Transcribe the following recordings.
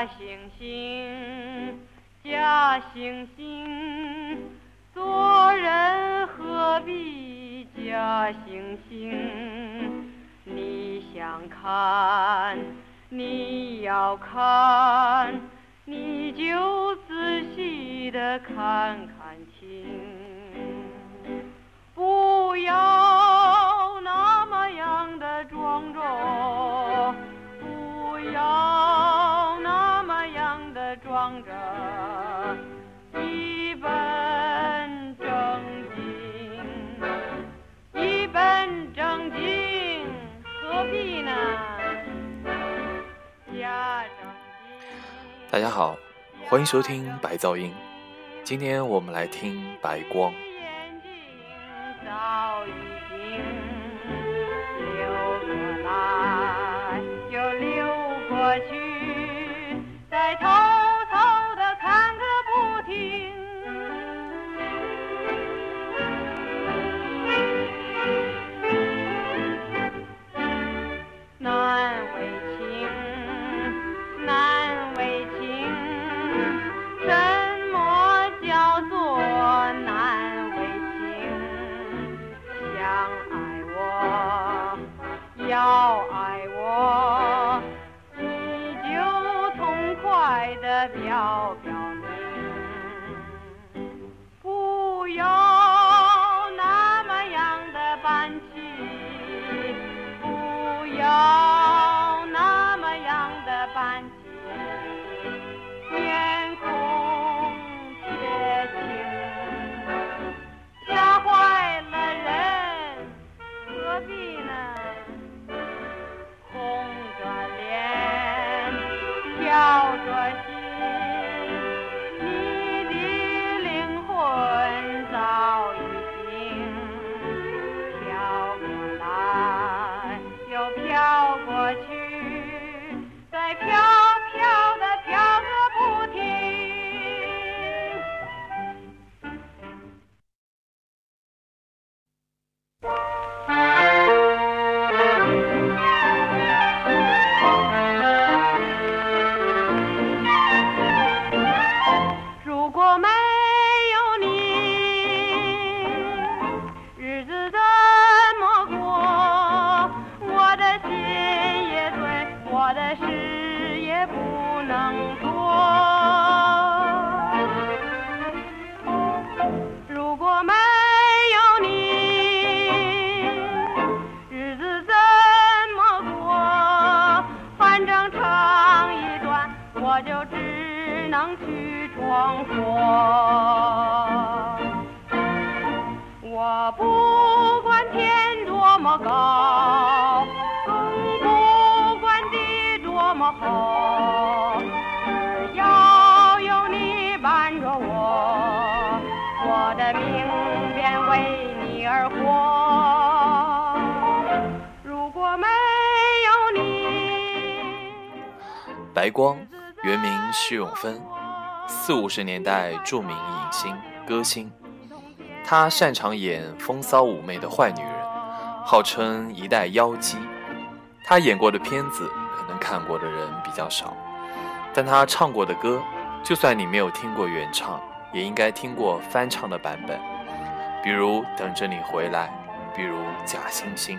假惺惺，假惺惺，做人何必假惺惺？你想看，你要看，你就仔细的看看大家好，欢迎收听白噪音。今天我们来听《白光》。如果没我就只能去闯祸。我不管天多么高，更不管地多么厚，只要有你伴着我，我的命便为你而活。如果没有你，白光原名施永芬，四五十年代著名影星、歌星。她擅长演风骚妩媚的坏女人，号称一代妖姬。她演过的片子可能看过的人比较少，但她唱过的歌，就算你没有听过原唱，也应该听过翻唱的版本，比如《等着你回来》，比如《假惺惺》。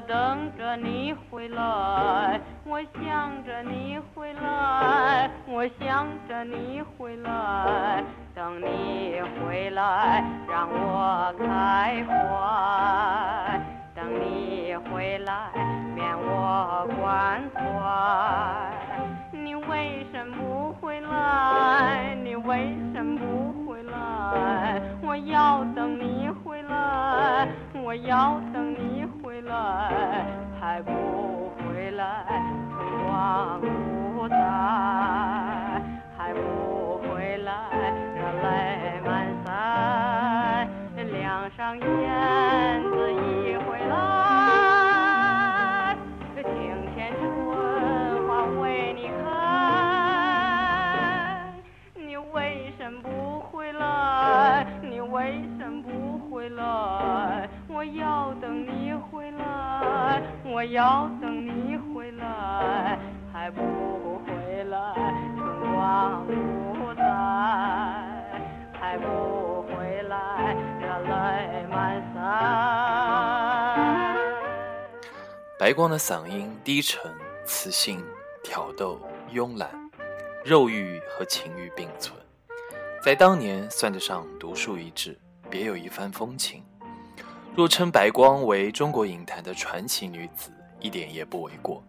等着你回来，我想着你回来，我想着你回来，等你回来让我开怀，等你回来免我关怀。你为什么不回来？你为什么不回来？我要等你回来，我要等来，还不回来，春光不再，还不回来，热泪满腮，梁上我要等你回来，还不回来，春光不再，还不回来，热泪满腮。白光的嗓音低沉、磁性、挑逗、慵懒，肉欲和情欲并存，在当年算得上独树一帜，别有一番风情。若称白光为中国影坛的传奇女子，一点也不为过。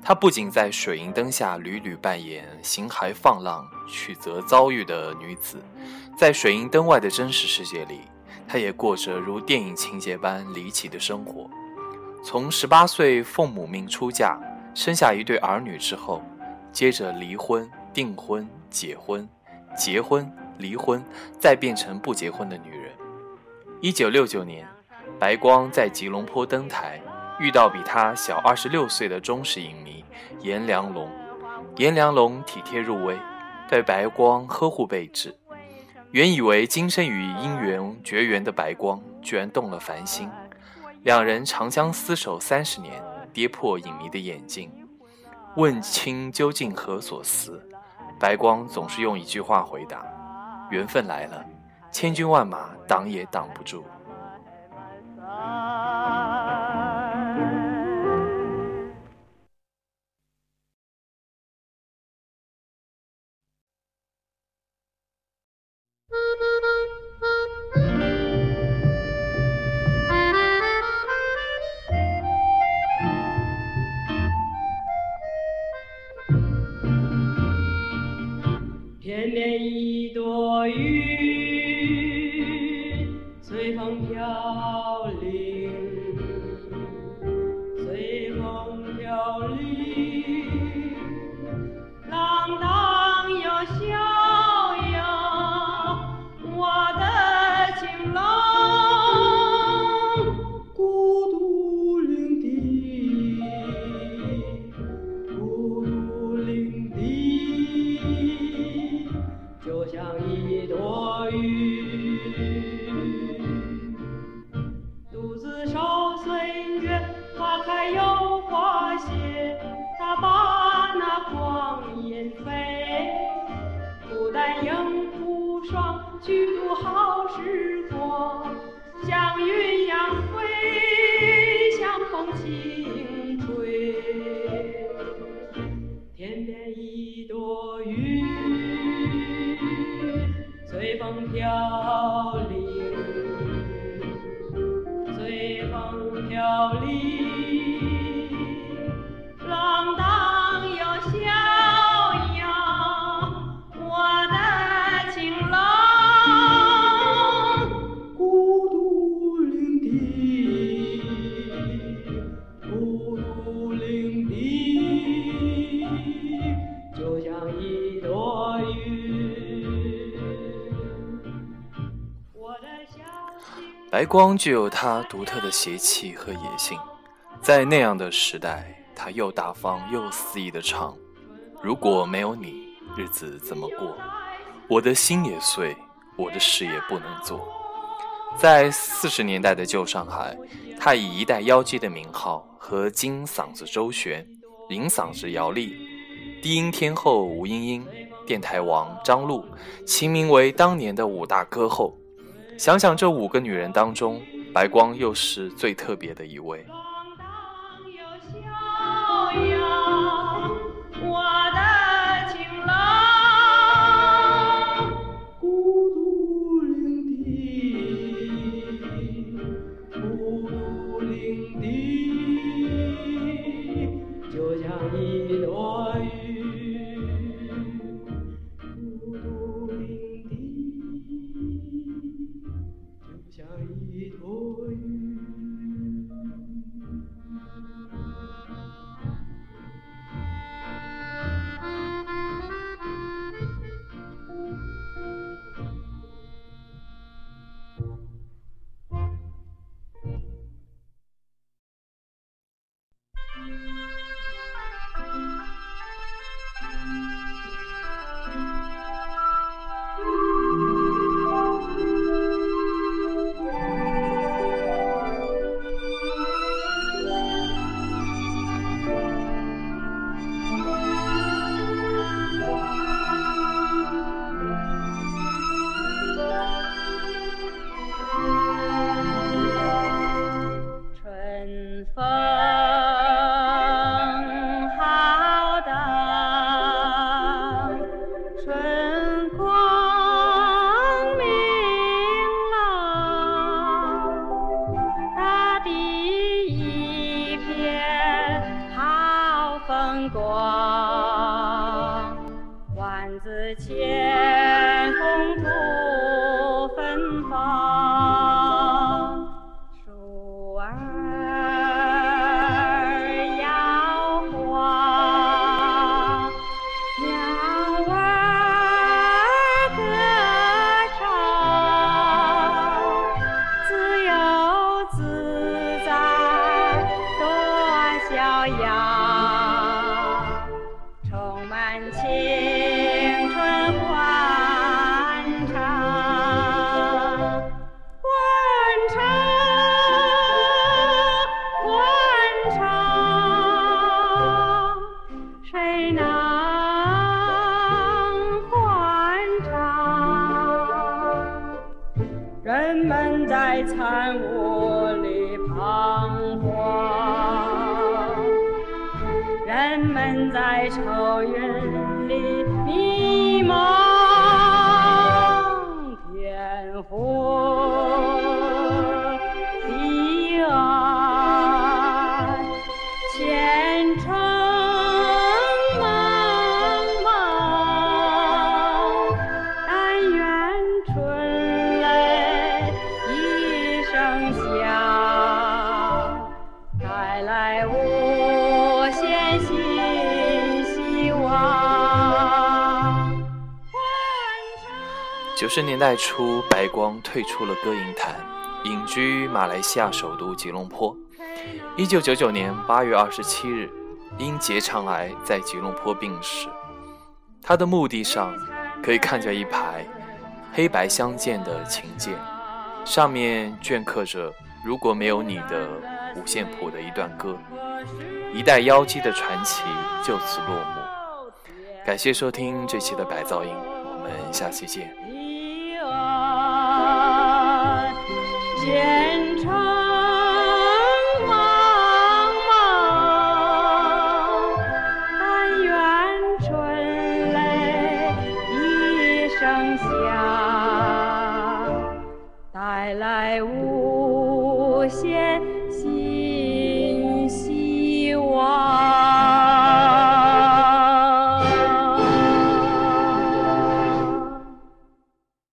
她不仅在水银灯下屡屡扮演形骸放浪、曲折遭遇的女子，在水银灯外的真实世界里，她也过着如电影情节般离奇的生活。从十八岁奉母命出嫁，生下一对儿女之后，接着离婚、订婚、结婚、结婚、离婚，再变成不结婚的女人。一九六九年。白光在吉隆坡登台，遇到比他小二十六岁的忠实影迷颜良龙。颜良龙体贴入微，对白光呵护备至。原以为今生与姻缘绝缘的白光，居然动了凡心。两人长相厮守三十年，跌破影迷的眼镜。问清究竟何所思？白光总是用一句话回答：缘分来了，千军万马挡也挡不住。时光，白光具有他独特的邪气和野性，在那样的时代，他又大方又肆意的唱：“如果没有你，日子怎么过？我的心也碎，我的事也不能做。”在四十年代的旧上海，他以一代妖姬的名号和金嗓子周璇、银嗓子姚丽、低音天后吴莺莺、电台王张璐齐名为当年的五大歌后。想想这五个女人当中，白光又是最特别的一位。长欢唱，人们在残屋里彷徨，人们在愁云里迷茫，天昏地暗，前程。十年代初，白光退出了歌影坛，隐居马来西亚首都吉隆坡。一九九九年八月二十七日，因结肠癌在吉隆坡病逝。他的墓地上可以看见一排黑白相间的琴键，上面镌刻着“如果没有你”的五线谱的一段歌，一代妖姬的传奇就此落幕。感谢收听这期的白噪音，我们下期见。姐